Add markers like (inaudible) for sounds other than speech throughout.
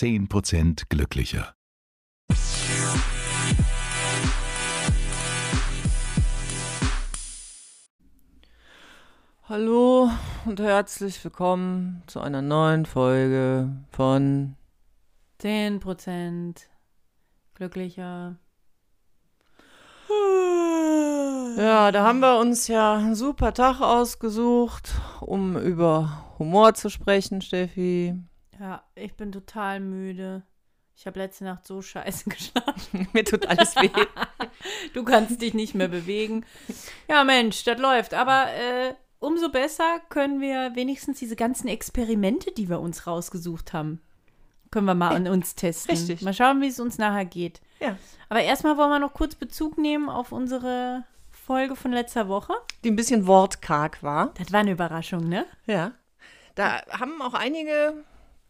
10% glücklicher. Hallo und herzlich willkommen zu einer neuen Folge von 10% glücklicher. Ja, da haben wir uns ja einen super Tag ausgesucht, um über Humor zu sprechen, Steffi. Ja, ich bin total müde. Ich habe letzte Nacht so scheiße (laughs) geschlafen. (laughs) Mir tut alles weh. (laughs) Du kannst dich nicht mehr bewegen. Ja, Mensch, das läuft. Aber äh, umso besser können wir wenigstens diese ganzen Experimente, die wir uns rausgesucht haben, können wir mal an uns testen. Richtig. Mal schauen, wie es uns nachher geht. Ja. Aber erstmal wollen wir noch kurz Bezug nehmen auf unsere Folge von letzter Woche. Die ein bisschen wortkarg war. Das war eine Überraschung, ne? Ja. Da haben auch einige,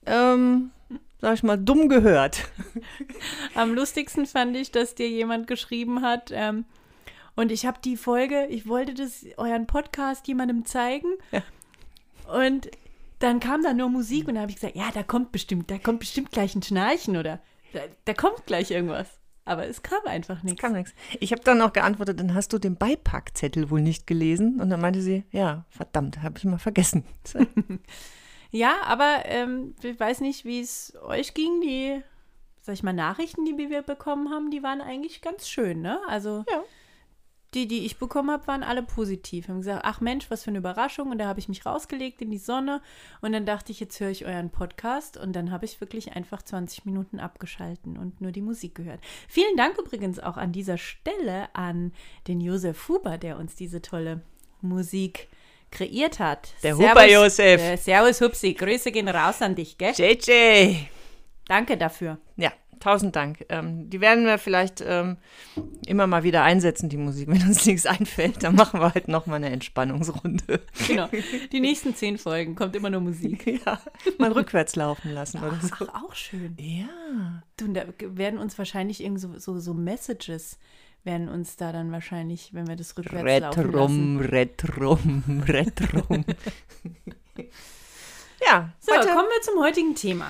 ähm, sag ich mal, dumm gehört. (laughs) Am lustigsten fand ich, dass dir jemand geschrieben hat, ähm, und ich habe die Folge, ich wollte das, euren Podcast jemandem zeigen. Ja. Und dann kam da nur Musik und da habe ich gesagt, ja, da kommt bestimmt, da kommt bestimmt gleich ein Schnarchen oder da, da kommt gleich irgendwas. Aber es kam einfach nichts. Kam nichts. Ich habe dann auch geantwortet, dann hast du den Beipackzettel wohl nicht gelesen. Und dann meinte sie, ja, verdammt, habe ich mal vergessen. (laughs) Ja, aber ähm, ich weiß nicht, wie es euch ging. Die, sag ich mal, Nachrichten, die wir bekommen haben, die waren eigentlich ganz schön, ne? Also Ja. die, die ich bekommen habe, waren alle positiv. Haben gesagt, ach Mensch, was für eine Überraschung. Und da habe ich mich rausgelegt in die Sonne. Und dann dachte ich, jetzt höre ich euren Podcast. Und dann habe ich wirklich einfach 20 Minuten abgeschalten und nur die Musik gehört. Vielen Dank übrigens auch an dieser Stelle an den Josef Huber, der uns diese tolle Musik kreiert hat. Der Huber-Josef. Äh, servus Hupsi, Grüße gehen raus an dich, gell? JJ. Danke dafür. Ja, tausend Dank. Ähm, die werden wir vielleicht ähm, immer mal wieder einsetzen, die Musik. (laughs) Wenn uns nichts einfällt, dann machen wir halt nochmal eine Entspannungsrunde. Genau. (laughs) Die nächsten zehn Folgen kommt immer nur Musik. (laughs) ja, mal rückwärts laufen lassen oder so. Ach, auch schön. Ja. Du, da werden uns wahrscheinlich irgend so, so, so Messages werden uns da dann wahrscheinlich, wenn wir das rückwärts laufen lassen. Retrum, retrum, retrum. (laughs) ja, So, heute, kommen wir zum heutigen Thema.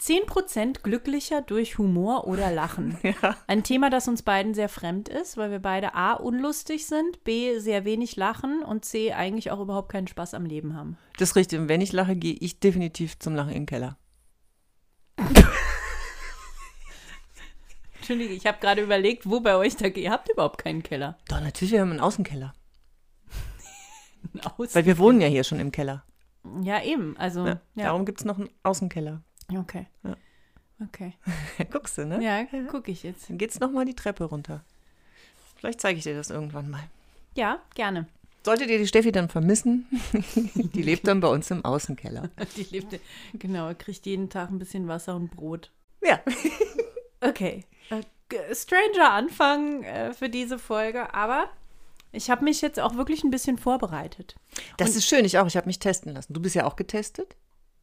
10% glücklicher durch Humor oder Lachen. (laughs) Ja. Ein Thema, das uns beiden sehr fremd ist, weil wir beide A, unlustig sind, B, sehr wenig lachen und C, eigentlich auch überhaupt keinen Spaß am Leben haben. das ist richtig. Und wenn ich lache, gehe ich definitiv zum Lachen in den Keller. (laughs) Entschuldige, ich habe gerade überlegt, wo bei euch da geht. Ihr habt überhaupt keinen Keller. Doch, natürlich, wir haben einen Außenkeller. (laughs) Aus Weil wir wohnen ja hier schon im Keller. ja, eben. Also, Ja. ja. Darum gibt es noch einen Außenkeller. Okay. Ja. Okay. (laughs) Guckst du, ne? Ja, gucke ich jetzt. Dann geht's noch mal die Treppe runter. Vielleicht zeige ich dir das irgendwann mal. Ja, gerne. Solltet ihr die Steffi dann vermissen, (laughs) die lebt dann bei uns im Außenkeller. Die lebte, genau, kriegt jeden Tag ein bisschen Wasser und Brot. Ja. Okay. Äh, stranger Anfang äh, für diese Folge, aber ich habe mich jetzt auch wirklich ein bisschen vorbereitet. Das ist schön, ich auch. Ich habe mich testen lassen. Du bist ja auch getestet.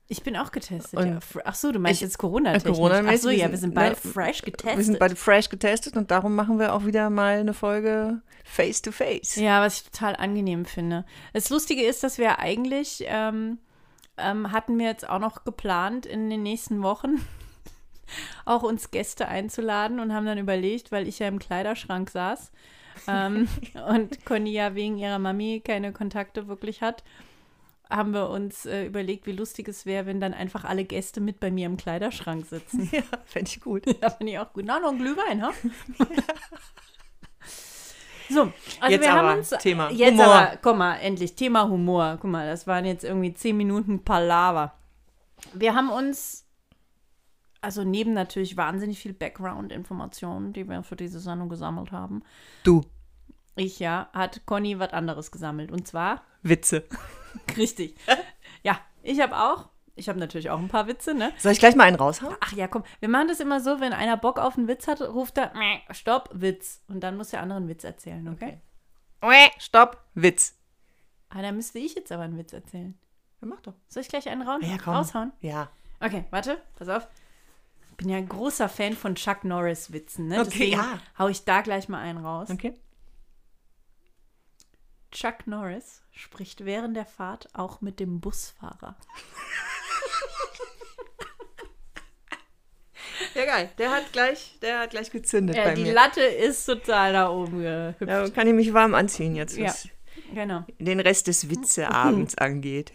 Ich bin auch getestet. Und Ja. Ach so, du meinst ich- jetzt Corona-technisch. Corona-mäßig, Ach so, ja, wir sind beide ne, fresh getestet. Wir sind beide fresh getestet und darum machen wir auch wieder mal eine Folge face to face. Ja, was ich total angenehm finde. Das Lustige ist, dass wir eigentlich ähm, ähm, hatten wir jetzt auch noch geplant, in den nächsten Wochen (laughs) auch uns Gäste einzuladen und haben dann überlegt, weil ich ja im Kleiderschrank saß ähm, (laughs) und Conny ja wegen ihrer Mami keine Kontakte wirklich hat, haben wir uns äh, überlegt, wie lustig es wäre, wenn dann einfach alle Gäste mit bei mir im Kleiderschrank sitzen. (laughs) Ja, fände ich gut. Ja, finde ich auch gut. Na, noch ein Glühwein, ha? so, also Jetzt wir aber haben uns. Thema Jetzt Humor. aber, guck mal, endlich, Thema Humor. Guck mal, das waren jetzt irgendwie zehn Minuten Palaver. Wir haben uns, also neben natürlich wahnsinnig viel Background-Informationen, die wir für diese Sendung gesammelt haben, Du, ich ja, hat Conny was anderes gesammelt. Und zwar, Witze. richtig. (laughs) ja, ich habe auch. Ich habe natürlich auch ein paar Witze, ne? Soll ich gleich mal einen raushauen? Ach ja, komm, wir machen das immer so, wenn einer Bock auf einen Witz hat, ruft er, "Mäh, stopp, Witz. Und dann muss der andere einen Witz erzählen, okay? Okay. Stopp, Witz. Ah, dann müsste ich jetzt aber einen Witz erzählen. Ja, mach doch. Soll ich gleich einen raus Ja, komm. raushauen? Ja. Okay, warte, pass auf. Ich bin ja ein großer Fan von Chuck Norris-Witzen, ne? Okay, Deswegen ja. hau ich da gleich mal einen raus. Okay. Chuck Norris spricht während der Fahrt auch mit dem Busfahrer. Ja, geil. Der hat gleich, der hat gleich gezündet Ja, bei die mir. Latte ist total da oben gehüpft. Da kann ich mich warm anziehen jetzt, Ja. was Genau. den Rest des Witzeabends (laughs) angeht.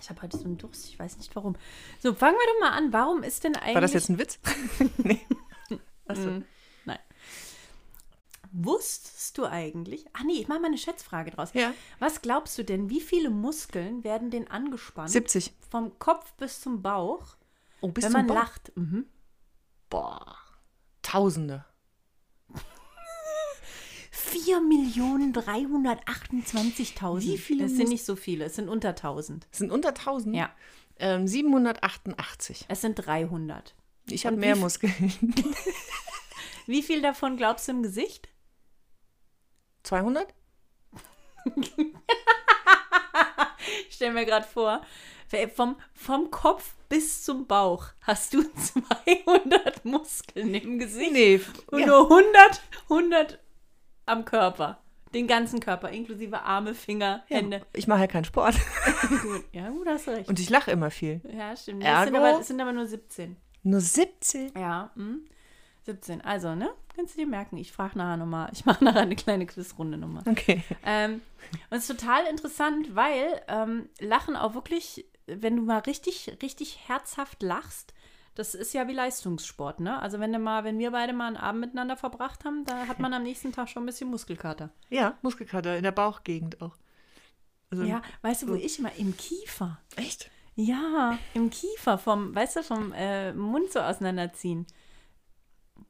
Ich habe heute so einen Durst, ich weiß nicht warum. So, fangen wir doch mal an. Warum ist denn eigentlich. War das jetzt ein Witz? (laughs) nee. Achso. Mm, Nein. Wusstest du eigentlich? Ach nee, ich mache mal eine Schätzfrage draus. Ja. Was glaubst du denn, wie viele Muskeln werden denn angespannt? 70. Vom Kopf bis zum Bauch, Oh, bis wenn zum man Bauch? lacht. Mhm. Boah. Tausende. 4.328.000. Wie viele Es sind nicht so viele, es sind unter 1000. Das sind unter 1000? Ja, Ähm, 788. es sind 300. Ich habe mehr Muskeln. (laughs) Wie viel davon glaubst du im Gesicht? 200? Ich stelle mir gerade vor, vom, vom Kopf bis zum Bauch hast du (laughs) 200 Muskeln im Gesicht. Nee. Und ja. nur 100, 100 am Körper. Den ganzen Körper, inklusive Arme, Finger, Hände. Ja, ich mache ja keinen Sport. (laughs) Gut, ja, gut, hast du recht. Und ich lache immer viel. ja, stimmt. Es sind, Ergo? aber, es sind aber nur 17. Nur 17? Ja, hm. 17. Also, ne? Kannst du dir merken. Ich frage nachher nochmal. Ich mache nachher eine kleine Quizrunde nochmal. Okay. Ähm, und es ist total interessant, weil ähm, Lachen auch wirklich, wenn du mal richtig, richtig herzhaft lachst, das ist ja wie Leistungssport, ne? Also wenn du mal, wenn wir beide mal einen Abend miteinander verbracht haben, da hat man am nächsten Tag schon ein bisschen Muskelkater. Ja, Muskelkater in der Bauchgegend auch. Also, Ja, weißt du, wo ich immer? Im Kiefer. Echt? Ja, im Kiefer, vom, weißt du, vom äh, Mund so auseinanderziehen.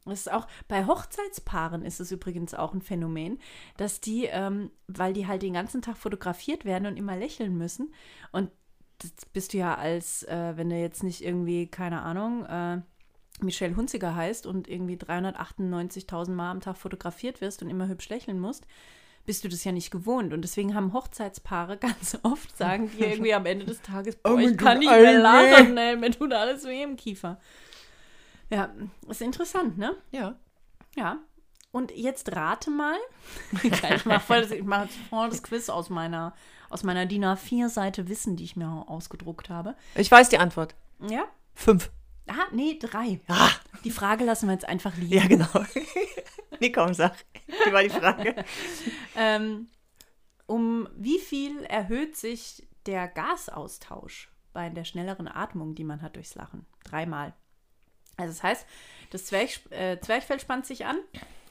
Das ist auch, bei Hochzeitspaaren ist es übrigens auch ein Phänomen, dass die, ähm, weil die halt den ganzen Tag fotografiert werden und immer lächeln müssen. Und das bist du ja als, äh, wenn du jetzt nicht irgendwie, keine Ahnung, äh, Michelle Hunziger heißt und irgendwie 398.000 Mal am Tag fotografiert wirst und immer hübsch lächeln musst, bist du das ja nicht gewohnt. Und deswegen haben Hochzeitspaare (laughs) ganz oft, sagen die irgendwie am Ende des Tages, boah, Oh, ich kann nicht mehr lachen, ey, mir tut alles weh im Kiefer. Ja, ist interessant, ne? Ja. Ja. Und jetzt rate mal. ich mache voll ich mach voll das Quiz aus meiner, aus meiner DIN A4-Seite Wissen, die ich mir ausgedruckt habe. Ich weiß die Antwort. Ja? Fünf. Ah, nee, drei. Ah, Die Frage lassen wir jetzt einfach liegen. ja, genau. (laughs) nee, komm, sag. Wie war die Frage? (laughs) Ähm, um wie viel erhöht sich der Gasaustausch bei der schnelleren Atmung, die man hat durchs Lachen? Dreimal. Also das heißt, das Zwerch, äh, Zwerchfell spannt sich an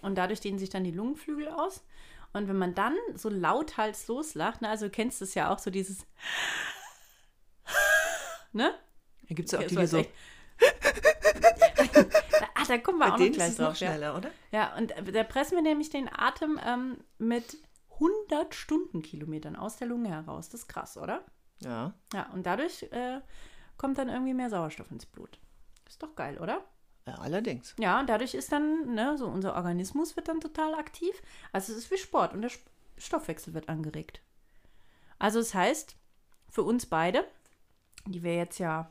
und dadurch dehnen sich dann die Lungenflügel aus. Und wenn man dann so lauthals loslacht, ne, also du kennst es ja auch, so dieses (laughs) ne? Da gibt es ja auch Okay, die, die so. echt- (laughs) Ah, da kommen wir Bei auch noch denen ist gleich es noch drauf. Ja. schneller, oder? Ja, und da pressen wir nämlich den Atem ähm, mit 100 Stundenkilometern aus der Lunge heraus. Das ist krass, oder? Ja. Ja, und dadurch äh, kommt dann irgendwie mehr Sauerstoff ins Blut. Ist doch geil, oder? Ja allerdings. Ja, und dadurch ist dann, ne, so unser Organismus wird dann total aktiv. Also es ist wie Sport und der Stoffwechsel wird angeregt. Also es heißt, für uns beide, die wir jetzt ja,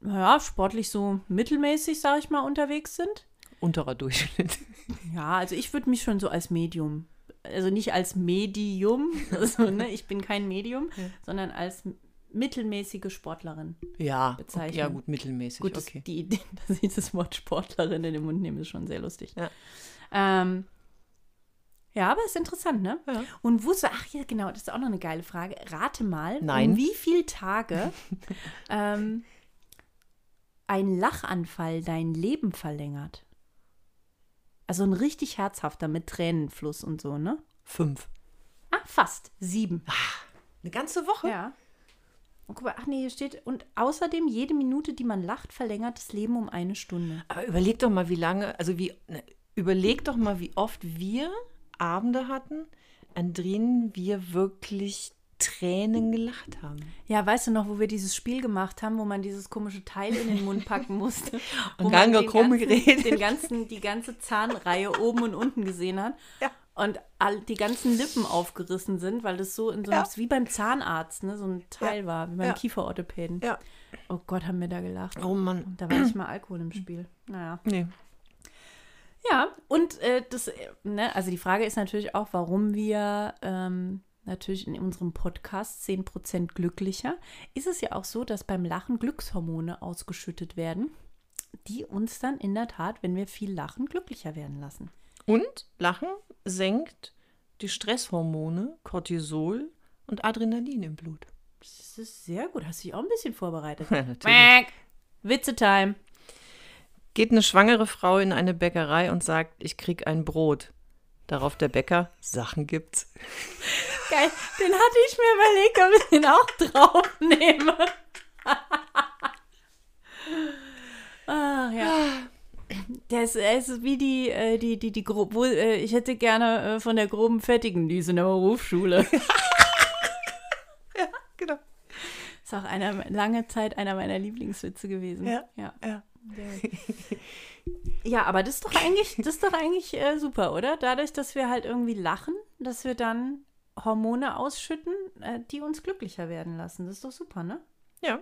naja, sportlich so mittelmäßig, sag ich mal, unterwegs sind, Unterer Durchschnitt. (laughs) Ja, also ich würde mich schon so als Medium, also nicht als Medium, (laughs) also, ne, ich bin kein Medium, sondern als mittelmäßige Sportlerin. Ja. Bezeichnung. Ja, gut, mittelmäßig. Gut, das- okay. die Idee, (laughs) dass ich das Wort Sportlerin in den Mund nehme, ist schon sehr lustig. Ja. Ähm, ja, aber ist interessant, ne? Ja. Und wusste, ach ja, genau, das ist auch noch eine geile Frage. Rate mal, Nein. um wie viele Tage (laughs) ähm, ein Lachanfall dein Leben verlängert. Also ein richtig herzhafter mit Tränenfluss und so, ne? Fünf. Ah, fast. Sieben. Eine ganze Woche? Ja. Und guck mal, ach nee, hier steht, und außerdem jede Minute, die man lacht, verlängert das Leben um eine Stunde. Aber überleg doch mal, wie lange, also wie, ne, überleg doch mal, wie oft wir Abende hatten, an denen wir wirklich Tränen gelacht haben. Ja, weißt du noch, wo wir dieses Spiel gemacht haben, wo man dieses komische Teil in den Mund packen musste? (laughs) wo Und man Ganga den ganzen, den ganzen, die ganze Zahnreihe oben und unten gesehen hat. Ja. Und all, die ganzen Lippen aufgerissen sind, weil das so in so einem, Ja. wie beim Zahnarzt, ne, so ein Teil Ja. war, wie beim Ja. Kieferorthopäden. Ja. Oh Gott, haben wir da gelacht. Oh Mann. Und da war nicht mal Alkohol im Spiel. Naja. Nee. Ja, und äh, das, äh, ne, also die Frage ist natürlich auch, warum wir, ähm, natürlich in unserem Podcast 10% glücklicher, ist es ja auch so, dass beim Lachen Glückshormone ausgeschüttet werden, die uns dann in der Tat, wenn wir viel lachen, glücklicher werden lassen. Und Lachen senkt die Stresshormone Cortisol und Adrenalin im Blut. Das ist sehr gut. Hast du dich auch ein bisschen vorbereitet? (laughs) Witze-Time. Geht eine schwangere Frau in eine Bäckerei und sagt, ich krieg ein Brot. Darauf der Bäcker, Sachen gibt's. (laughs) Geil, den hatte ich mir überlegt, ob ich den auch draufnehme. (laughs) Ach ja. Der ist, ist wie die, äh, die, die, die, grob, wo, äh, ich hätte gerne äh, von der groben Fettigen, die ist in der Berufsschule. (laughs) (laughs) Genau. Ist auch einer, lange Zeit einer meiner Lieblingswitze gewesen. Ja, ja. ja. Ja, aber das ist doch eigentlich, das ist doch eigentlich super, oder? Dadurch, dass wir halt irgendwie lachen, dass wir dann Hormone ausschütten, die uns glücklicher werden lassen. Das ist doch super, ne? Ja.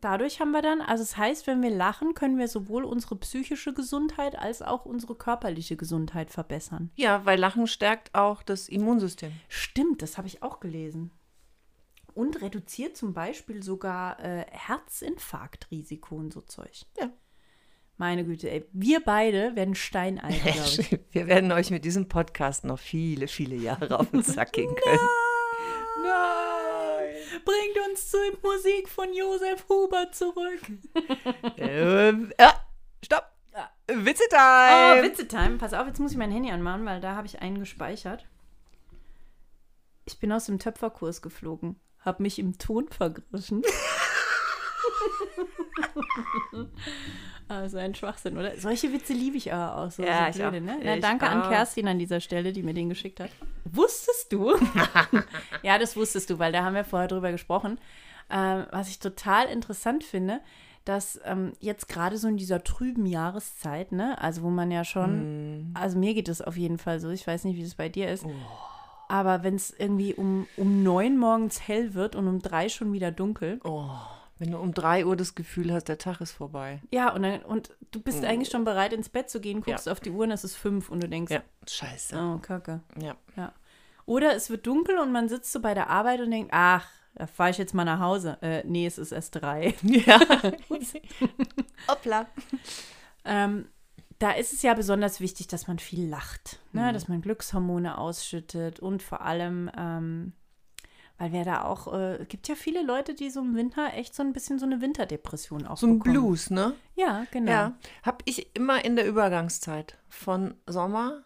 Dadurch haben wir dann, also es das heißt, wenn wir lachen, können wir sowohl unsere psychische Gesundheit als auch unsere körperliche Gesundheit verbessern. Ja, weil Lachen stärkt auch das Immunsystem. Stimmt, das habe ich auch gelesen. Und reduziert zum Beispiel sogar äh, Herzinfarktrisiko und so Zeug. Ja. Meine Güte, ey. Wir beide werden steinalt, glaube ich. (laughs) Wir werden euch mit diesem Podcast noch viele, viele Jahre auf den Sack gehen können. (laughs) Nein! Bringt uns zur Musik von Josef Huber zurück. ähm, ja, stopp! Witzetime! Oh, Witzetime. Pass auf, jetzt muss ich mein Handy anmachen, weil da habe ich einen gespeichert. Ich bin aus dem Töpferkurs geflogen, habe mich im Ton vergriffen. (laughs) (laughs) Also ein Schwachsinn, oder? Solche Witze liebe ich aber auch so. Ja, so ich auch. ne? Na, Ich danke an auch. Kerstin an dieser Stelle, die mir den geschickt hat. Wusstest du? (laughs) ja, das wusstest du, weil da haben wir vorher drüber gesprochen. Ähm, was ich total interessant finde, dass ähm, jetzt gerade so in dieser trüben Jahreszeit, ne, also wo man ja schon, also mir geht es auf jeden Fall so, ich weiß nicht, wie es bei dir ist, aber wenn es irgendwie um, um neun morgens hell wird und um drei schon wieder dunkel, Oh, wenn du um 3 Uhr das Gefühl hast, der Tag ist vorbei. Ja, und, dann, und du bist eigentlich schon bereit, ins Bett zu gehen, guckst Ja. auf die Uhr und es ist fünf und du denkst, Ja, scheiße. oh, Kacke. Ja. Ja. Oder es wird dunkel und man sitzt so bei der Arbeit und denkt, ach, da fahre ich jetzt mal nach Hause. Äh, nee, es ist erst drei. (laughs) (laughs) Ja. Hoppla. ähm, da ist es ja besonders wichtig, dass man viel lacht, ne? dass man Glückshormone ausschüttet und vor allem, ähm, weil wir da auch, äh, es gibt ja viele Leute, die so im Winter echt so ein bisschen so eine Winterdepression auch So ein bekommen. Blues, ne? Ja, genau. Ja. Hab ich immer in der Übergangszeit. Von Sommer.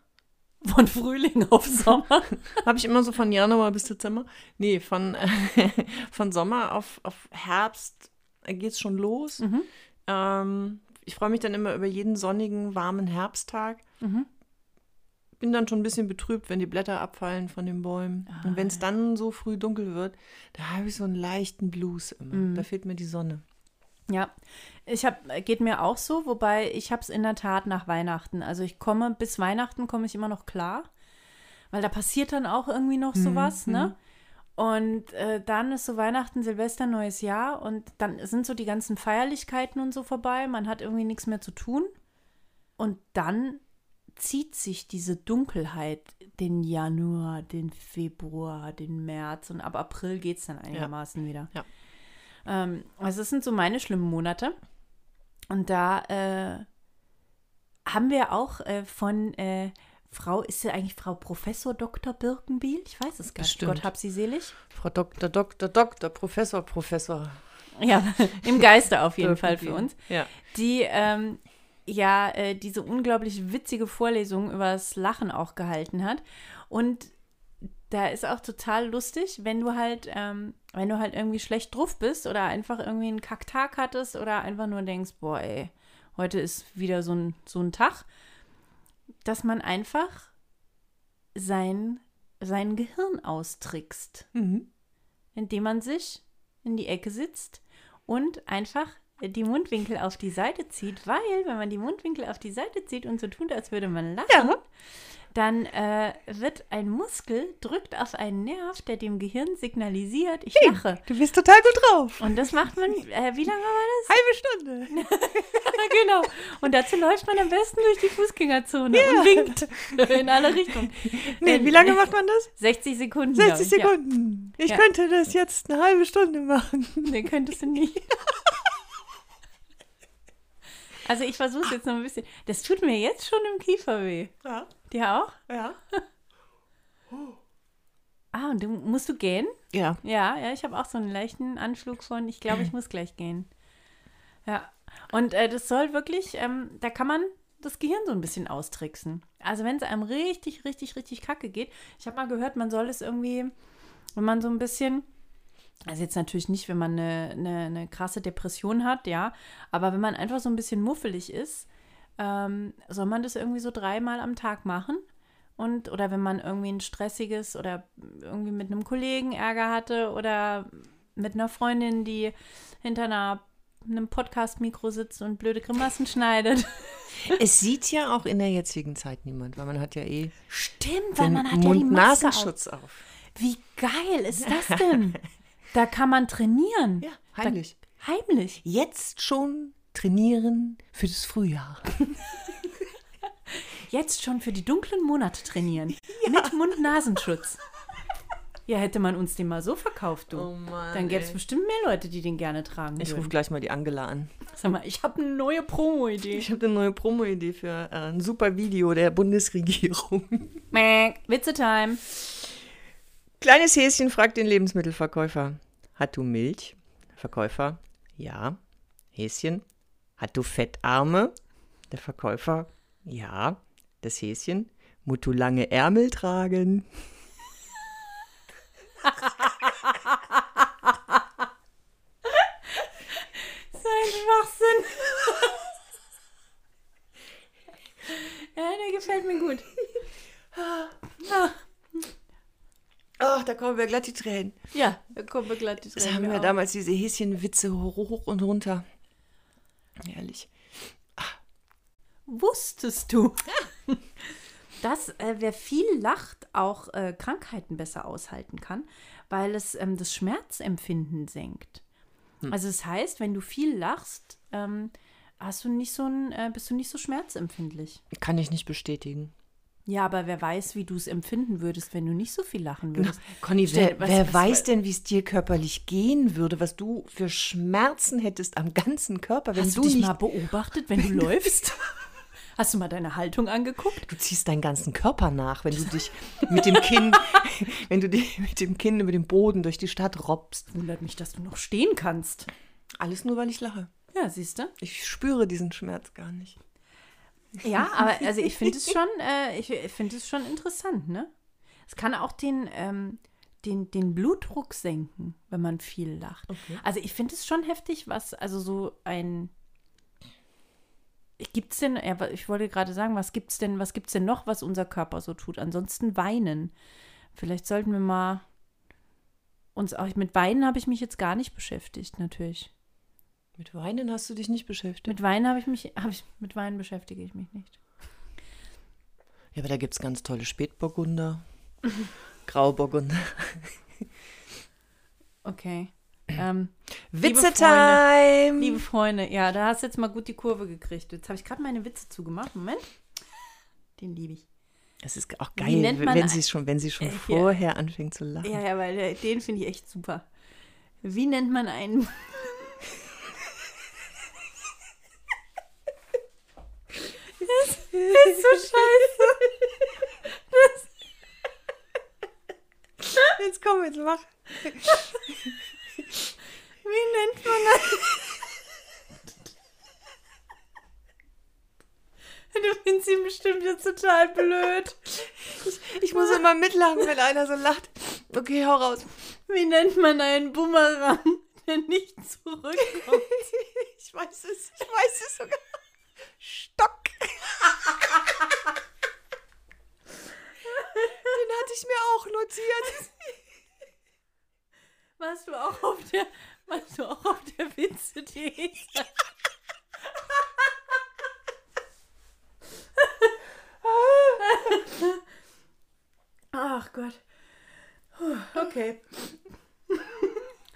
Von Frühling auf Sommer. (laughs) Habe ich immer so von Januar bis Dezember. Nee, von, (laughs) von Sommer auf, auf Herbst geht es schon los. Mhm. Ähm, ich freue mich dann immer über jeden sonnigen, warmen Herbsttag. Mhm. Bin dann schon ein bisschen betrübt, wenn die Blätter abfallen von den Bäumen. Und wenn es dann so früh dunkel wird, da habe ich so einen leichten Blues immer. Da fehlt mir die Sonne. Ja, ich hab, geht mir auch so, wobei ich habe es in der Tat nach Weihnachten. Also ich komme, bis Weihnachten komme ich immer noch klar, weil da passiert dann auch irgendwie noch sowas, ne? Und äh, dann ist so Weihnachten, Silvester, neues Jahr und dann sind so die ganzen Feierlichkeiten und so vorbei. Man hat irgendwie nichts mehr zu tun. Und dann zieht sich diese Dunkelheit den Januar, den Februar, den März und ab April geht es dann einigermaßen wieder. Ja. Ähm, also das sind so meine schlimmen Monate. Und da äh, haben wir auch äh, von äh, Frau, ist sie eigentlich Frau Professor Dr. Birkenbiel? Ich weiß es gar nicht. Bestimmt. Gott hab sie selig. Frau Doktor, Doktor, Doktor, Professor, Professor. Ja, (laughs) im Geiste auf jeden Fall für uns. Ja. Die ähm, ja äh, diese unglaublich witzige Vorlesung über das Lachen auch gehalten hat. Und da ist auch total lustig, wenn du halt, ähm, wenn du halt irgendwie schlecht drauf bist oder einfach irgendwie einen Kacktag hattest oder einfach nur denkst, boah, ey, heute ist wieder so ein, so ein Tag, dass man einfach sein, sein Gehirn austrickst Mhm. indem man sich in die Ecke sitzt und einfach die Mundwinkel auf die Seite zieht, weil wenn man die Mundwinkel auf die Seite zieht und so tut, als würde man lachen, Ja. dann äh, wird ein Muskel drückt auf einen Nerv, der dem Gehirn signalisiert, ich lache. Du bist total gut drauf. Und das macht man, äh, wie lange war Halbe Stunde. das? (laughs) genau. Und dazu läuft man am besten durch die Fußgängerzone und winkt in alle Richtungen. Nee, Äh, wie lange macht man das? 60 Sekunden. 60 glaub ich, ja. Sekunden. Ich Ja. könnte das jetzt eine halbe Stunde machen. Nee, könntest du nicht. (laughs) Also ich versuche es jetzt noch ein bisschen. Das tut mir jetzt schon im Kiefer weh. Ja, Dir auch? ja. (laughs) Ah, und du, musst du gehen? Ja. Ja, ja, ich habe auch so einen leichten Anflug von, ich glaube, ich (clears throat) muss gleich gehen. Ja. Und äh, das soll wirklich, ähm, da kann man das Gehirn so ein bisschen austricksen. Also wenn es einem richtig, richtig, richtig kacke geht. Ich habe mal gehört, man soll es irgendwie, wenn man so ein bisschen, also jetzt natürlich nicht, wenn man eine, eine, eine krasse Depression hat, ja, aber wenn man einfach so ein bisschen muffelig ist, ähm, soll man das irgendwie so dreimal am Tag machen. Und, oder wenn man irgendwie ein stressiges oder irgendwie mit einem Kollegen Ärger hatte oder mit einer Freundin, die hinter einer, einem Podcast-Mikro sitzt und blöde Grimassen schneidet. (laughs) Es sieht ja auch in der jetzigen Zeit niemand, weil man hat ja eh Stimmt, den Mund-Nasenschutz auf. Wie geil ist das denn? (laughs) da kann man trainieren. Ja, heimlich. Da, heimlich. Jetzt schon trainieren für das Frühjahr. (laughs) Jetzt schon für die dunklen Monate trainieren. (laughs) Mit Mund-Nasenschutz. Ja, hätte man uns den mal so verkauft, du. Oh Mann, Dann gäbe es bestimmt mehr Leute, die den gerne tragen Ich rufe gleich mal die Angela an. Sag mal, ich habe eine neue Promo-Idee. Ich habe eine neue Promo-Idee für äh, ein super Video der Bundesregierung. Witze-Time. Kleines Häschen fragt den Lebensmittelverkäufer: Hat du Milch? Verkäufer: Ja. Häschen: Hat du Fettarme? Der Verkäufer: Ja. Das Häschen: Musst du lange Ärmel tragen? Sein Schwachsinn. ja, der gefällt mir gut. Ach, da kommen wir glatt die Tränen. Ja, da kommen wir glatt die Das Tränen haben mir wir auch. damals diese Häschenwitze hoch, hoch und runter. Ehrlich. Wusstest du, (laughs) dass äh, wer viel lacht, auch äh, Krankheiten besser aushalten kann, weil es ähm, das Schmerzempfinden senkt. Also das heißt, wenn du viel lachst, ähm, hast du nicht so ein, äh, bist du nicht so schmerzempfindlich. Kann ich nicht bestätigen. Ja, aber wer weiß, wie du es empfinden würdest, wenn du nicht so viel lachen würdest. Conny, Stell- wer, was- wer was- weiß denn, wie es dir körperlich gehen würde, was du für Schmerzen hättest am ganzen Körper, wenn Hast du du dich nicht mal beobachtet, wenn du (laughs) läufst? Hast du mal deine Haltung angeguckt? Du ziehst deinen ganzen Körper nach, wenn du dich mit dem Kinn, (laughs) wenn du dich mit dem Kinn über den Boden durch die Stadt robbst. Wundert mich, dass du noch stehen kannst. Alles nur, weil ich lache. Ja, siehst du? Ich spüre diesen Schmerz gar nicht. Ja, aber also ich finde es schon, äh, ich, finde es schon interessant, ne? Es kann auch den, ähm, den, den Blutdruck senken, wenn man viel lacht. Also ich finde es schon heftig, was, also so ein Gibt es denn, ja, ich wollte gerade sagen, was gibt's denn, was gibt's denn noch, was unser Körper so tut? Ansonsten weinen. Vielleicht sollten wir mal uns auch, mit Weinen habe ich mich jetzt gar nicht beschäftigt, natürlich. Mit Weinen hast du dich nicht beschäftigt. Mit Weinen habe ich mich, habe ich, mit Weinen beschäftige ich mich nicht. Ja, aber da gibt es ganz tolle Spätburgunder, (laughs) Grauburgunder. Okay. Ähm, Liebe Witze-Time! Liebe Freunde, ja, da hast du jetzt mal gut die Kurve gekriegt. Jetzt habe ich gerade meine Witze zugemacht. Moment. Den liebe ich. Es ist auch geil, wenn sie schon, wenn sie schon Äh, vorher anfängt zu lachen. Ja, ja, weil äh, den finde ich echt super. Wie nennt man einen. Das ist so scheiße. Jetzt komm, jetzt mach. Wie nennt man einen. Du findest ihn bestimmt jetzt total blöd. Ich muss immer mitlachen, wenn einer so lacht. Okay, hau raus. Wie nennt man einen Bumerang, der nicht zurückkommt? Ich weiß es, ich weiß es sogar. Stock. Den hatte ich mir auch notiert. (laughs) Warst du auch auf der, warst du auch auf der Witze.de? Ach Gott. Okay. (laughs)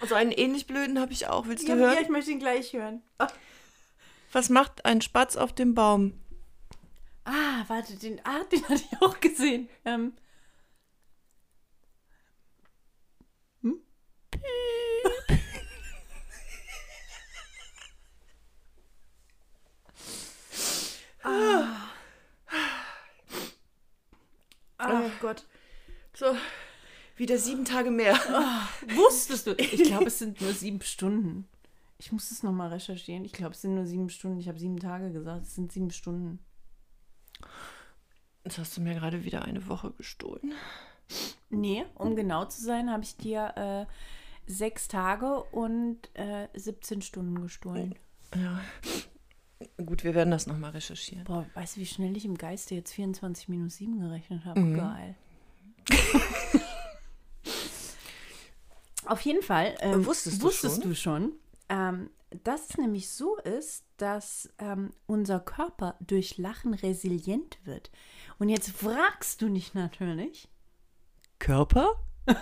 Also einen ähnlich blöden habe ich auch. Willst du Ja, hören? ja, ich möchte ihn gleich hören. Ah, Was macht ein Spatz auf dem Baum? Ah, warte, den, ah, den hatte ich auch gesehen. Ähm. Ah. Ach Gott. So, wieder sieben Tage mehr. Wusstest du? Ich glaube, es sind nur sieben Stunden. Ich muss es nochmal recherchieren. Ich glaube, es sind nur sieben Stunden. Ich habe sieben Tage gesagt. Es sind sieben Stunden. Jetzt hast du mir gerade wieder eine Woche gestohlen. Nee, um genau zu sein, habe ich dir äh, sechs Tage und äh, 17 Stunden gestohlen. Ja. Gut, wir werden das nochmal recherchieren. Boah, weißt du, wie schnell ich im Geiste jetzt 24 minus 7 gerechnet habe? Geil. Auf jeden Fall ähm, Wusstest du wusstest schon? du schon, ähm, dass es nämlich so ist, dass ähm, unser Körper durch Lachen resilient wird. Und jetzt fragst du nicht natürlich, Körper? (laughs)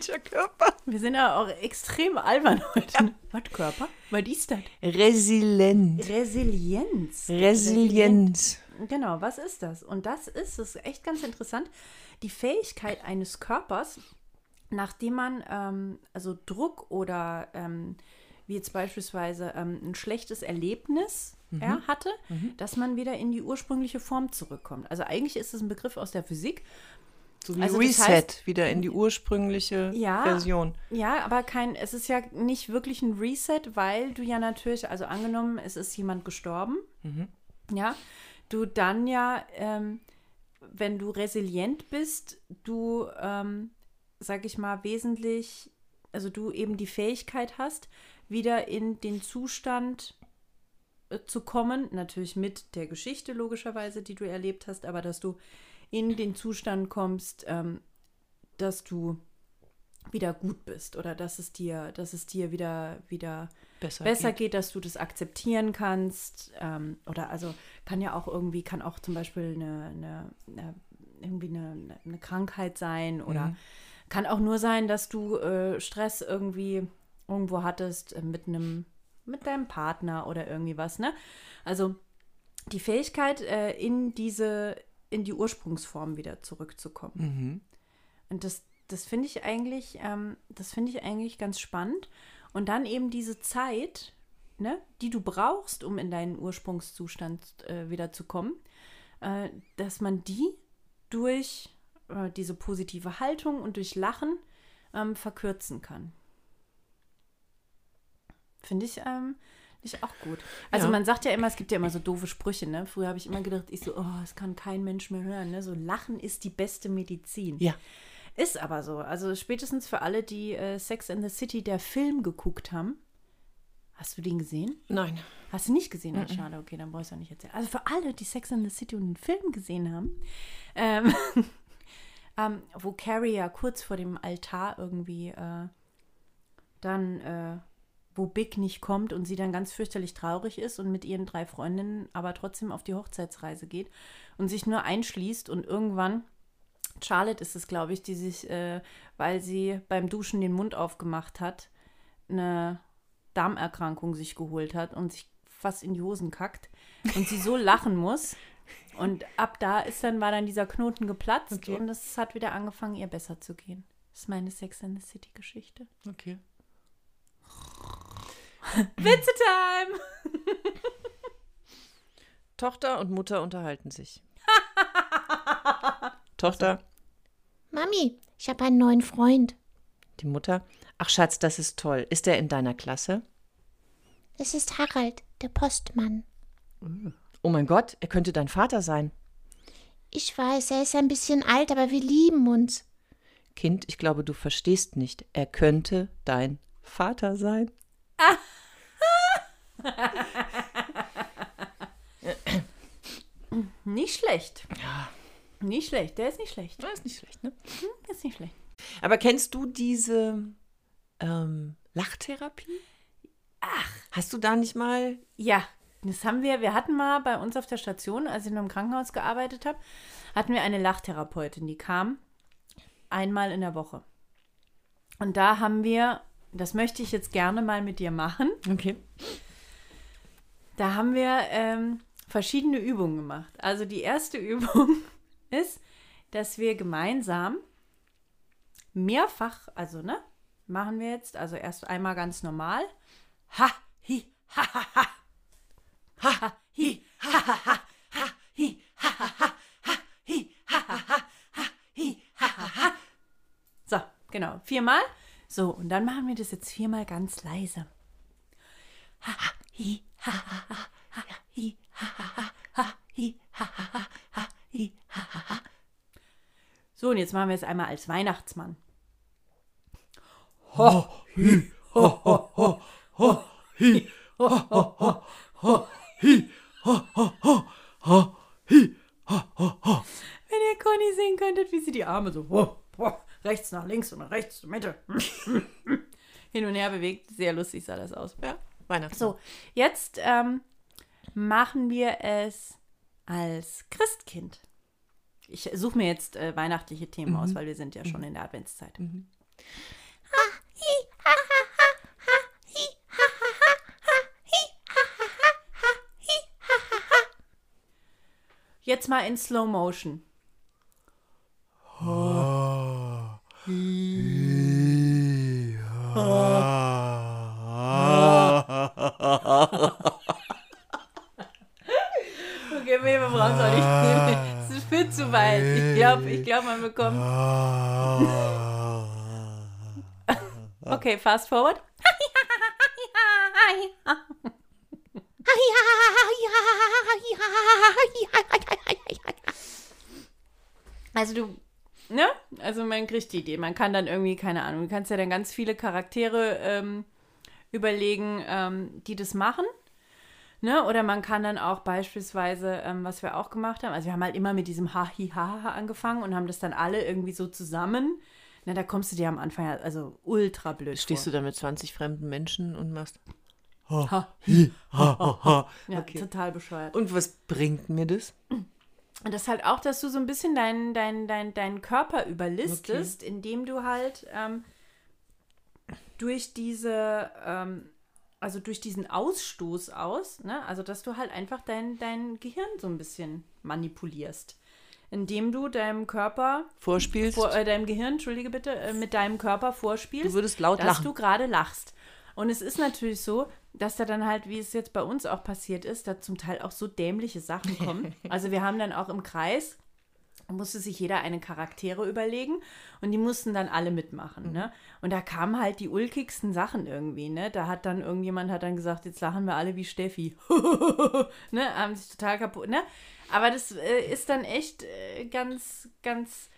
Welcher Körper? wir sind ja auch extrem albern heute. Was, Körper? Was ist das? Resilient. Resilienz. Resilienz. Genau, was ist das? Und das ist, das ist echt ganz interessant, die Fähigkeit eines Körpers, nachdem man ähm, also Druck oder ähm, wie jetzt beispielsweise ähm, ein schlechtes Erlebnis ja, hatte, dass man wieder in die ursprüngliche Form zurückkommt. Also eigentlich ist es ein Begriff aus der Physik. So wie Also das Reset, heißt- wieder in die ursprüngliche Ja. Version. Ja, aber kein, es ist ja nicht wirklich ein Reset, weil du ja natürlich, also angenommen, es ist jemand gestorben, ja, du dann ja, ähm, wenn du resilient bist, du, ähm, sag ich mal, wesentlich, also du eben die Fähigkeit hast, wieder in den Zustand äh, zu kommen, natürlich mit der Geschichte logischerweise, die du erlebt hast, aber dass du in den Zustand kommst, ähm, dass du wieder gut bist oder dass es dir, dass es dir wieder, wieder Besser, besser geht. geht, dass du das akzeptieren kannst. Ähm, oder also kann ja auch irgendwie, kann auch zum Beispiel eine, eine, eine irgendwie eine, eine Krankheit sein oder kann auch nur sein, dass du äh, Stress irgendwie irgendwo hattest äh, mit einem, mit deinem Partner oder irgendwie was, ne? Also die Fähigkeit, äh, in diese, in die Ursprungsform wieder zurückzukommen. Mhm. Und das, das finde ich eigentlich, ähm, das finde ich eigentlich ganz spannend. Und dann eben diese Zeit, ne, die du brauchst, um in deinen Ursprungszustand äh, wieder zu kommen, äh, dass man die durch äh, diese positive Haltung und durch Lachen ähm, verkürzen kann. Finde ich, ähm, ich auch gut. Also Ja. man sagt ja immer, es gibt ja immer so doofe Sprüche, ne? Früher habe ich immer gedacht, ich so, oh, das kann kein Mensch mehr hören, ne? So Lachen ist die beste Medizin. Ja. Ist aber so. Also spätestens für alle, die äh, Sex in the City, der Film geguckt haben. Hast du den gesehen? Nein. Hast du nicht gesehen? Ah, schade, okay, dann brauchst du auch nicht erzählen. Also für alle, die Sex in the City und den Film gesehen haben, ähm, (laughs) ähm, wo Carrie ja kurz vor dem Altar irgendwie äh, dann, äh, wo Big nicht kommt und sie dann ganz fürchterlich traurig ist und mit ihren drei Freundinnen aber trotzdem auf die Hochzeitsreise geht und sich nur einschließt und irgendwann Charlotte ist es, glaube ich, die sich, äh, weil sie beim Duschen den Mund aufgemacht hat, eine Darmerkrankung sich geholt hat und sich fast in die Hosen kackt und sie so lachen muss. Und ab da ist dann, war dann dieser Knoten geplatzt Okay. und es hat wieder angefangen, ihr besser zu gehen. Das ist meine Sex in the City Geschichte. Okay. (laughs) Witze-Time! (laughs) Tochter und Mutter unterhalten sich. (laughs) Tochter, Mami, ich habe einen neuen Freund. die Mutter. Ach Schatz, das ist toll. Ist er in deiner Klasse? Es ist Harald, der Postmann. Oh mein Gott, er könnte dein Vater sein. Ich weiß, er ist ein bisschen alt, aber wir lieben uns. Kind, ich glaube, du verstehst nicht. Er könnte dein Vater sein. (laughs) Nicht schlecht. Nicht schlecht, der ist nicht schlecht. Das ist nicht schlecht, ne? Der ist nicht schlecht. Aber kennst du diese ähm, Lachtherapie? Ach. Hast du da nicht mal Ja, Das haben wir, wir hatten mal bei uns auf der Station, als ich noch im Krankenhaus gearbeitet habe, hatten wir eine Lachtherapeutin, die kam einmal in der Woche. Und da haben wir, das möchte ich jetzt gerne mal mit dir machen, Okay. Da haben wir ähm, verschiedene Übungen gemacht. Also die erste (laughs) Übung ist, dass wir gemeinsam mehrfach, also ne, machen wir jetzt, also erst einmal ganz normal. Ha, hi, ha, ha, ha. Ha, hi, ha, ha, ha. Ha, hi, ha, ha, ha. Ha, hi, ha, ha, ha. Hi, ha, ha. So, genau, viermal. So, und dann machen wir das jetzt viermal ganz leise. Ha, ha, hi, ha, ha, ha. Ha, hi, ha, ha, ha. Ha, hi, ha, ha, ha. Ha, hi, ha, ha, ha. So, und jetzt machen wir es einmal als Weihnachtsmann. Wenn ihr Conny sehen könntet, wie sie die Arme so ho, ho, rechts nach links und nach rechts zur Mitte hin und her bewegt. Sehr lustig sah das aus. Ja, Weihnachten. So, jetzt ähm, machen wir es als Christkind. Ich suche mir jetzt äh, weihnachtliche Themen aus, weil wir sind ja schon in der Adventszeit. Jetzt mal in Slow Motion. Okay, wir brauchen es auch nicht. Es ist viel zu weit. Ich glaube, ich glaub, man bekommt. Okay, fast forward. Also du, ne? Also man kriegt die Idee. Man kann dann irgendwie, keine Ahnung, du kannst ja dann ganz viele Charaktere ähm, überlegen, ähm, die das machen. Ne? Oder man kann dann auch beispielsweise, ähm, was wir auch gemacht haben, also wir haben halt immer mit diesem Ha-Hi-Ha-Ha angefangen und haben das dann alle irgendwie so zusammen. Na, da kommst du dir am Anfang ja also ultra blöd Stehst vor. du da mit 20 fremden Menschen und machst. Ha. Ja, Okay. total bescheuert. Und was bringt mir das? Und das halt auch, dass du so ein bisschen deinen dein, dein, deinen Körper überlistest, indem du halt ähm, durch diese, ähm, also durch diesen Ausstoß aus, ne, also dass du halt einfach dein, dein Gehirn so ein bisschen manipulierst. Indem du deinem Körper, Vorspielst? vor, äh, deinem Gehirn, entschuldige bitte, äh, mit deinem Körper vorspielst, Du würdest laut dass lachen. du gerade lachst. Und es ist natürlich so, dass da dann halt, wie es jetzt bei uns auch passiert ist, da zum Teil auch so dämliche Sachen kommen. (laughs) Also wir haben dann auch im Kreis, musste sich jeder eine Charaktere überlegen und die mussten dann alle mitmachen, ne? Und da kamen halt die ulkigsten Sachen irgendwie, ne? Da hat dann irgendjemand hat dann gesagt, jetzt lachen wir alle wie Steffi. (laughs) ne? Haben sich total kaputt, ne? Aber das äh, ist dann echt äh, ganz, ganz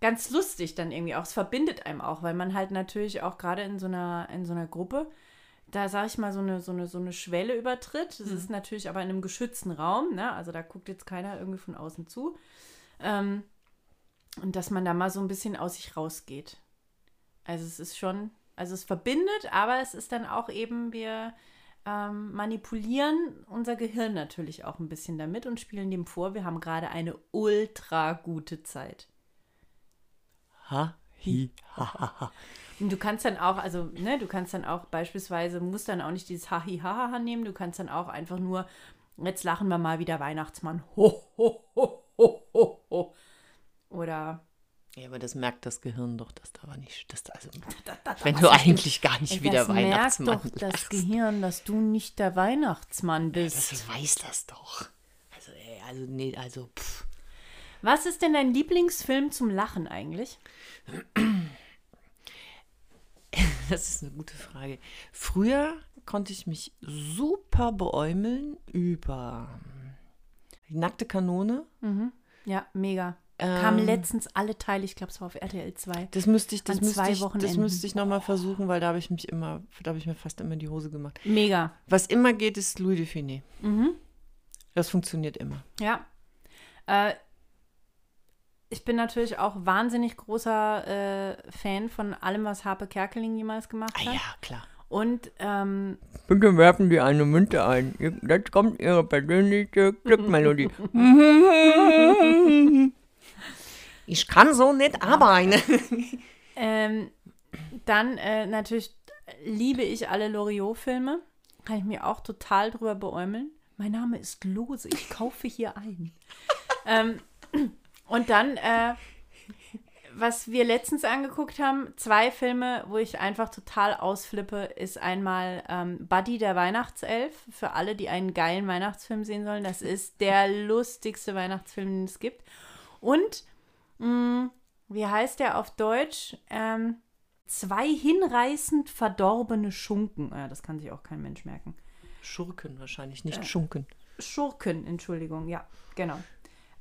ganz lustig dann irgendwie auch. Es verbindet einem auch, weil man halt natürlich auch gerade in so einer, in so einer Gruppe, da sage ich mal, so eine, so eine, so eine Schwelle übertritt. Das ist natürlich aber in einem geschützten Raum, ne? Also da guckt jetzt keiner irgendwie von außen zu. Ähm, und dass man da mal so ein bisschen aus sich rausgeht. Also es ist schon, also es verbindet, aber es ist dann auch eben, wir ähm, manipulieren unser Gehirn natürlich auch ein bisschen damit und spielen dem vor, wir haben gerade eine ultra gute Zeit. Ha, hi, ha, ha, ha. Und du kannst dann auch, also, ne, du kannst dann auch beispielsweise, musst dann auch nicht dieses Hahi Haha nehmen, du kannst dann auch einfach nur, jetzt lachen wir mal wieder Weihnachtsmann. Ho, ho, ho, ho, ho, ho. Oder, Ja, aber das merkt das Gehirn doch, dass da aber nicht. Dass da, also, da, da, wenn was du eigentlich gar nicht wie der das merkt Weihnachtsmann doch das lachst. Gehirn, dass du nicht der Weihnachtsmann bist. Das weiß das doch. Also, ey, also, nee, also, pff. Was ist denn dein Lieblingsfilm zum Lachen eigentlich? (laughs) Das ist eine gute Frage. Früher konnte ich mich super beäumeln über die nackte Kanone. Ja, mega. Ähm. Kamen letztens alle Teile, ich glaube, es war auf RTL 2. Das müsste ich, das müsste ich, das müsste ich noch mal versuchen, weil da habe ich mich immer, da habe ich mir fast immer die Hose gemacht. Mega. Was immer geht, ist Louis Define. Mhm. Das funktioniert immer. Ja. Äh, ich bin natürlich auch wahnsinnig großer äh, Fan von allem, was Harpe Kerkeling jemals gemacht Ah hat. ja, klar. Und ähm, Bitte werfen Sie eine Münze ein. Jetzt kommt Ihre persönliche Glückmelodie. (laughs) Ich kann so nicht arbeiten. (laughs) ähm, dann äh, natürlich liebe ich alle Loriot-Filme. Kann ich mir auch total drüber beäumeln. Mein Name ist Lose, ich kaufe hier ein. (laughs) ähm, und dann, äh, was wir letztens angeguckt haben, zwei Filme, wo ich einfach total ausflippe, ist einmal ähm, Buddy der Weihnachtself. Für alle, die einen geilen Weihnachtsfilm sehen sollen. Das ist der (laughs) lustigste Weihnachtsfilm, den es gibt. Und, mh, wie heißt der auf Deutsch? Ähm, zwei hinreißend verdorbene Schunken. Ja, das kann sich auch kein Mensch merken. Schurken wahrscheinlich, nicht Schunken. Schurken, Entschuldigung, ja, genau.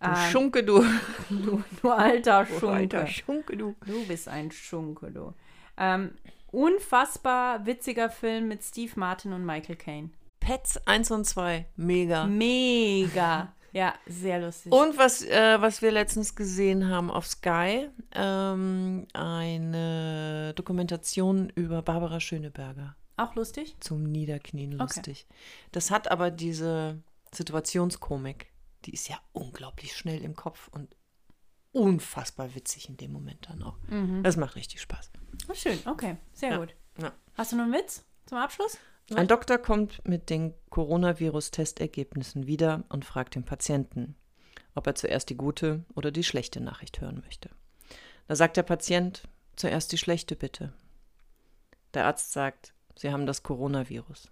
Du Ähm, Schunke, du. (laughs) du, du alter Du Schunke. alter Schunke, du. Du bist ein Schunke, du. Ähm, unfassbar witziger Film mit Steve Martin und Michael Caine. Pets 1 und 2, mega. Mega. (laughs) Ja, sehr lustig. Und was, äh, was wir letztens gesehen haben auf Sky, ähm, eine Dokumentation über Barbara Schöneberger Auch lustig? zum Niederknien Okay. lustig. Das hat aber diese Situationskomik, die ist ja unglaublich schnell im Kopf und unfassbar witzig in dem Moment dann auch. Das macht richtig Spaß. Oh, schön, okay, sehr Ja, gut. ja. Hast du noch einen Witz zum Abschluss? Ein Doktor kommt mit den Coronavirus-Testergebnissen wieder und fragt den Patienten, ob er zuerst die gute oder die schlechte Nachricht hören möchte. Da sagt der Patient, zuerst die schlechte bitte. Der Arzt sagt, Sie haben das Coronavirus.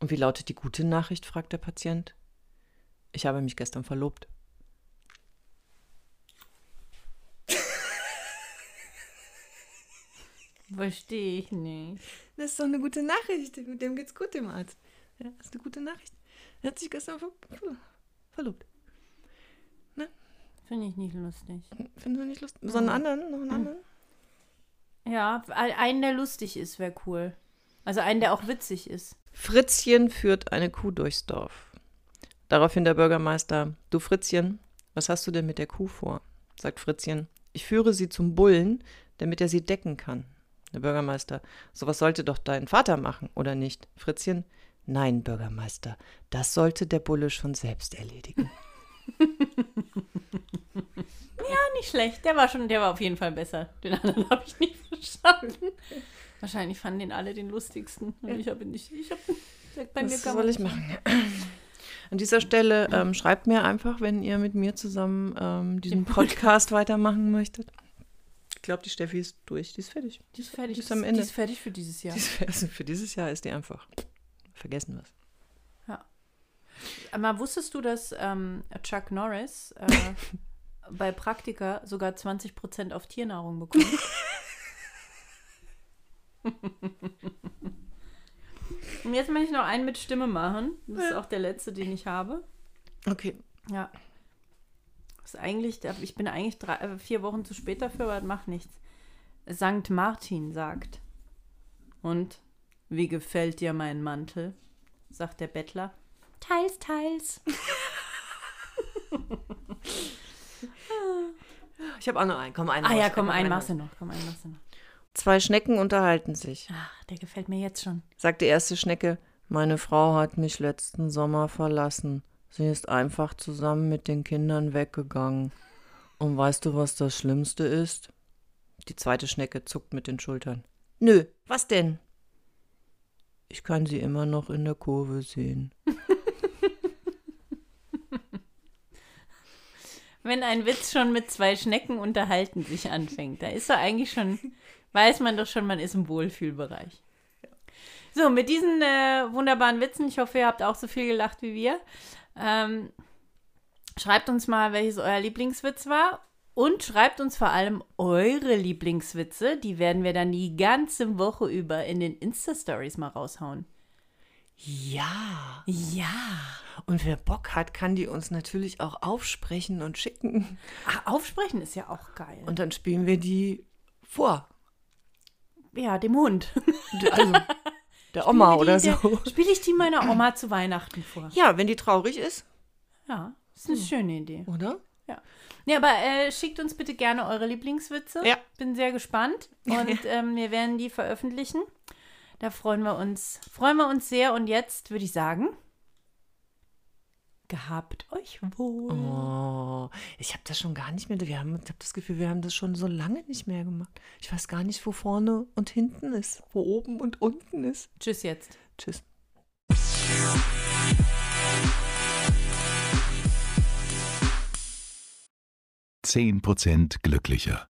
Und wie lautet die gute Nachricht? fragt der Patient. Ich habe mich gestern verlobt. Verstehe ich nicht. Das ist doch eine gute Nachricht. Dem, dem geht's gut, dem Arzt. Ja, das ist eine gute Nachricht. Er hat sich gestern ver ver verlobt. Finde ich nicht lustig. Finden Sie nicht lustig? So einen anderen? Noch einen anderen? Ja, ein- einen, der lustig ist, wäre cool. Also einen, der auch witzig ist. Fritzchen führt eine Kuh durchs Dorf. Daraufhin der Bürgermeister: Du Fritzchen, was hast du denn mit der Kuh vor? sagt Fritzchen. Ich führe sie zum Bullen, damit er sie decken kann. Der Bürgermeister: Sowas sollte doch dein Vater machen, oder nicht? Fritzchen: Nein, Bürgermeister, das sollte der Bulle schon selbst erledigen. (laughs) Nicht schlecht. Der war schon, der war auf jeden Fall besser. Den anderen habe ich nicht verstanden. Wahrscheinlich fanden den alle den lustigsten. Und ich habe nicht. Ich habe bei mir man soll ich machen? An dieser Stelle ähm, schreibt mir einfach, wenn ihr mit mir zusammen ähm, diesen Podcast weitermachen möchtet. Ich glaube, die Steffi ist durch, die ist fertig. Die ist fertig. Die ist am Ende. Die ist fertig für dieses Jahr. Die ist, also für dieses Jahr ist die einfach vergessen was. Aber wusstest du, dass ähm, Chuck Norris äh, (laughs) bei Praktika sogar 20% auf Tiernahrung bekommt? (laughs) Und jetzt möchte ich noch einen mit Stimme machen. Das ist auch der letzte, den ich habe. Okay. Ja. Das ist eigentlich, ich bin eigentlich drei, äh, vier Wochen zu spät dafür, aber das macht nichts. Sankt Martin sagt. Und wie gefällt dir mein Mantel? sagt der Bettler. Teils, teils. (laughs) Ich habe auch noch einen. Komm, einen. Ah ja, komm, einen noch machst du noch. Komm, einen machst du noch. Zwei Schnecken unterhalten sich. Ach, der gefällt mir jetzt schon. Sagt die erste Schnecke, meine Frau hat mich letzten Sommer verlassen. Sie ist einfach zusammen mit den Kindern weggegangen. Und weißt du, was das Schlimmste ist? Die zweite Schnecke zuckt mit den Schultern. Nö, was denn? Ich kann sie immer noch in der Kurve sehen. (laughs) Wenn ein Witz schon mit zwei Schnecken unterhalten sich anfängt, da ist er eigentlich schon, weiß man doch schon, man ist im Wohlfühlbereich. So, mit diesen äh, wunderbaren Witzen, ich hoffe, ihr habt auch so viel gelacht wie wir. Ähm, schreibt uns mal, welches euer Lieblingswitz war. Und schreibt uns vor allem eure Lieblingswitze. Die werden wir dann die ganze Woche über in den Insta-Stories mal raushauen. Ja. Ja. Und wer Bock hat, kann die uns natürlich auch aufsprechen und schicken. Ah, aufsprechen ist ja auch geil. Und dann spielen wir die vor. ja, dem Hund. Also der Oma oder so. Spiele ich die meiner Oma zu Weihnachten vor. Ja, wenn die traurig ist, Ja, ist eine schöne Idee. oder? Ja, aber äh, schickt uns bitte gerne eure Lieblingswitze. Ja. Bin sehr gespannt (laughs) und ähm, wir werden die veröffentlichen. Da freuen wir uns, freuen wir uns sehr. Und jetzt würde ich sagen, gehabt euch wohl. Oh, ich habe das schon gar nicht mehr. Wir haben, ich habe das Gefühl, wir haben das schon so lange nicht mehr gemacht. Ich weiß gar nicht, wo vorne und hinten ist, wo oben und unten ist. Tschüss jetzt. Tschüss. Zehn Prozent glücklicher.